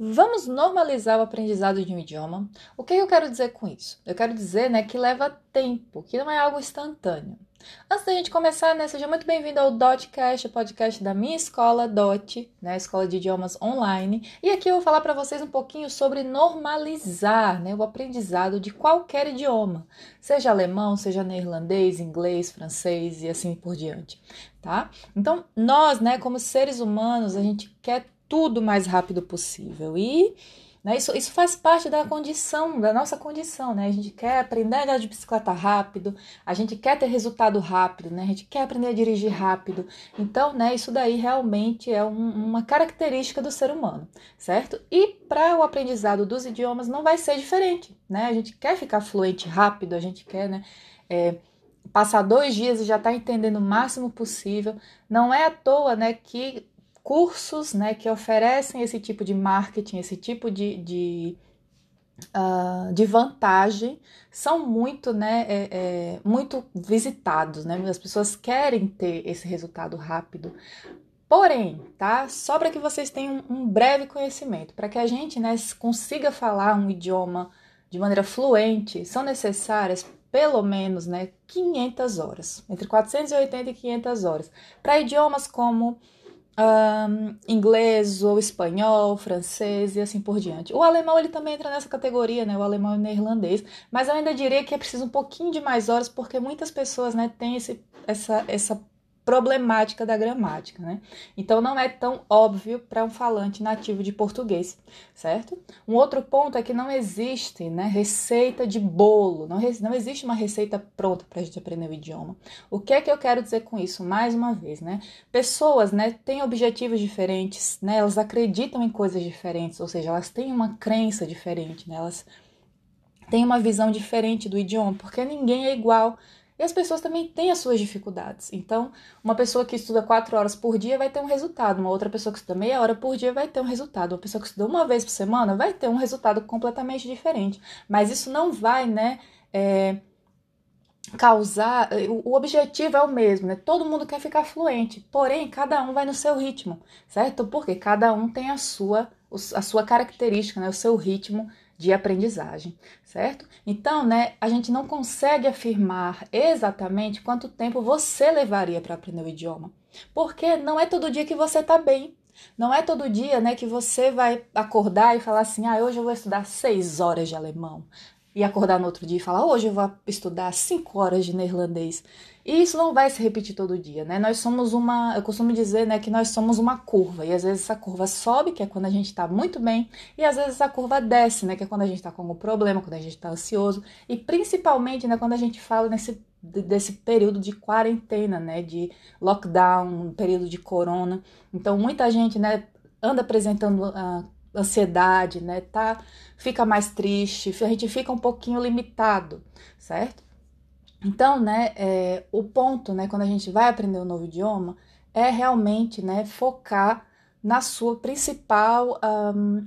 Vamos normalizar o aprendizado de um idioma. O que eu quero dizer com isso? Eu quero dizer né, que leva tempo, que não é algo instantâneo. Antes da gente começar, né, seja muito bem-vindo ao Dotcast, o podcast da minha escola Dot, né, Escola de Idiomas Online. E aqui eu vou falar para vocês um pouquinho sobre normalizar né, o aprendizado de qualquer idioma, seja alemão, seja neerlandês, inglês, francês e assim por diante, tá? Então, nós, né, como seres humanos, a gente quer tudo o mais rápido possível. E né, isso, isso faz parte da condição, da nossa condição, né? A gente quer aprender a andar de bicicleta rápido, a gente quer ter resultado rápido, né? A gente quer aprender a dirigir rápido. Então, né, isso daí realmente é um, uma característica do ser humano, certo? E para o aprendizado dos idiomas não vai ser diferente, né? A gente quer ficar fluente rápido, a gente quer, né? É, passar dois dias e já está entendendo o máximo possível. Não é à toa, né, que cursos né, que oferecem esse tipo de marketing, esse tipo de, de, uh, de vantagem, são muito, né, é, é, muito visitados. Né? As pessoas querem ter esse resultado rápido. Porém, tá? Só para que vocês tenham um breve conhecimento, para que a gente né, consiga falar um idioma de maneira fluente, são necessárias pelo menos né, 500 horas, entre 480 e 500 horas, para idiomas como um, inglês ou espanhol, francês e assim por diante. O alemão ele também entra nessa categoria, né? O alemão e o neerlandês, mas eu ainda diria que é preciso um pouquinho de mais horas porque muitas pessoas, né, têm esse, essa, essa problemática da gramática, né? Então não é tão óbvio para um falante nativo de português, certo? Um outro ponto é que não existe, né, receita de bolo, não, não existe uma receita pronta para a gente aprender o idioma. O que é que eu quero dizer com isso? Mais uma vez, né? Pessoas, né, têm objetivos diferentes, né? Elas acreditam em coisas diferentes, ou seja, elas têm uma crença diferente, né? Elas têm uma visão diferente do idioma, porque ninguém é igual e as pessoas também têm as suas dificuldades. Então, uma pessoa que estuda quatro horas por dia vai ter um resultado, uma outra pessoa que estuda meia hora por dia vai ter um resultado, uma pessoa que estuda uma vez por semana vai ter um resultado completamente diferente. Mas isso não vai, né? É, causar. O objetivo é o mesmo, né? Todo mundo quer ficar fluente, porém, cada um vai no seu ritmo, certo? Porque cada um tem a sua, a sua característica, né? O seu ritmo de aprendizagem, certo? Então, né, a gente não consegue afirmar exatamente quanto tempo você levaria para aprender o idioma, porque não é todo dia que você tá bem. Não é todo dia, né, que você vai acordar e falar assim: "Ah, hoje eu vou estudar seis horas de alemão" e acordar no outro dia e falar: "Hoje eu vou estudar cinco horas de neerlandês". E isso não vai se repetir todo dia, né? Nós somos uma, eu costumo dizer, né, que nós somos uma curva, e às vezes essa curva sobe, que é quando a gente está muito bem, e às vezes essa curva desce, né, que é quando a gente está com algum problema, quando a gente está ansioso, e principalmente, né, quando a gente fala nesse desse período de quarentena, né, de lockdown, período de corona. Então, muita gente, né, anda apresentando uh, ansiedade, né, tá, fica mais triste, a gente fica um pouquinho limitado, certo? Então, né, é, o ponto, né, quando a gente vai aprender um novo idioma, é realmente, né, focar na sua principal,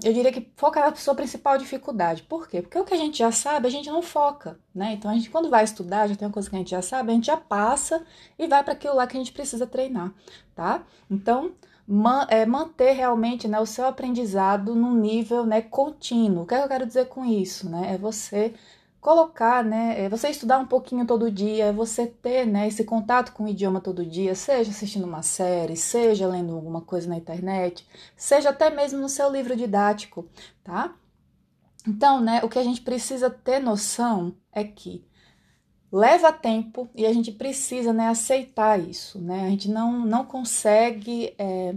eu diria que focar na sua principal dificuldade. Por quê? Porque o que a gente já sabe, a gente não foca, né? Então, a gente, quando vai estudar, já tem uma coisa que a gente já sabe, a gente já passa e vai para aquilo lá que a gente precisa treinar, tá? Então, man, é, manter realmente né, o seu aprendizado num nível né, contínuo. O que, é que eu quero dizer com isso? Né? É você colocar, né, é você estudar um pouquinho todo dia, é você ter, né, esse contato com o idioma todo dia, seja assistindo uma série, seja lendo alguma coisa na internet, seja até mesmo no seu livro didático, tá? Então, né, o que a gente precisa ter noção é que leva tempo e a gente precisa, né, aceitar isso, né? A gente não, não consegue é,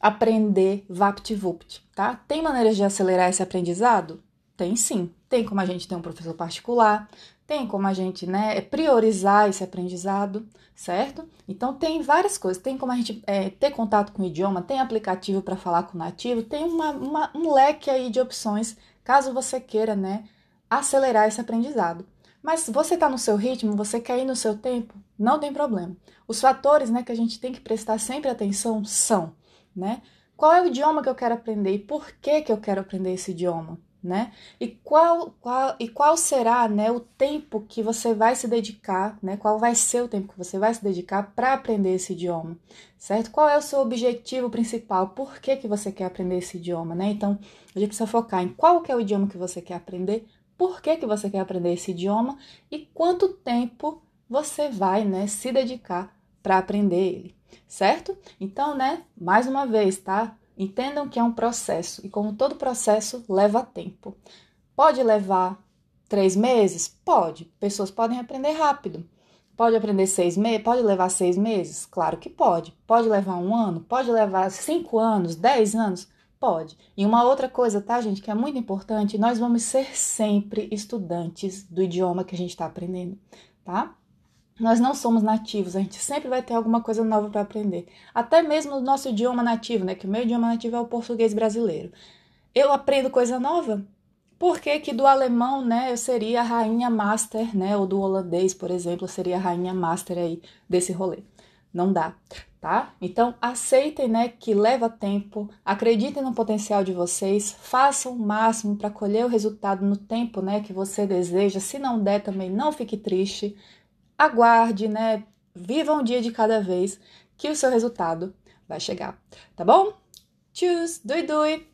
aprender vapt-vupt, tá? Tem maneiras de acelerar esse aprendizado? Tem sim. Tem como a gente ter um professor particular, tem como a gente né, priorizar esse aprendizado, certo? Então tem várias coisas. Tem como a gente é, ter contato com o idioma, tem aplicativo para falar com o nativo, tem uma, uma, um leque aí de opções caso você queira né, acelerar esse aprendizado. Mas você está no seu ritmo, você quer ir no seu tempo, não tem problema. Os fatores né, que a gente tem que prestar sempre atenção são, né? Qual é o idioma que eu quero aprender e por que, que eu quero aprender esse idioma? né? E qual, qual, e qual será, né, o tempo que você vai se dedicar, né? Qual vai ser o tempo que você vai se dedicar para aprender esse idioma, certo? Qual é o seu objetivo principal? Por que, que você quer aprender esse idioma, né? Então, a gente precisa focar em qual que é o idioma que você quer aprender, por que, que você quer aprender esse idioma e quanto tempo você vai, né, se dedicar para aprender ele, certo? Então, né, mais uma vez, tá? Entendam que é um processo e, como todo processo, leva tempo. Pode levar três meses? Pode. Pessoas podem aprender rápido. Pode aprender seis meses? Pode levar seis meses? Claro que pode. Pode levar um ano? Pode levar cinco anos? Dez anos? Pode. E uma outra coisa, tá, gente, que é muito importante: nós vamos ser sempre estudantes do idioma que a gente está aprendendo, tá? Nós não somos nativos, a gente sempre vai ter alguma coisa nova para aprender. Até mesmo o nosso idioma nativo, né? Que o meu idioma nativo é o português brasileiro. Eu aprendo coisa nova. Por que, que do alemão, né, eu seria a rainha master, né? Ou do holandês, por exemplo, eu seria a rainha master aí desse rolê. Não dá, tá? Então aceitem, né, que leva tempo, acreditem no potencial de vocês, façam o máximo para colher o resultado no tempo, né, que você deseja. Se não der também, não fique triste aguarde, né? Viva um dia de cada vez que o seu resultado vai chegar, tá bom? Tchau, dui dui!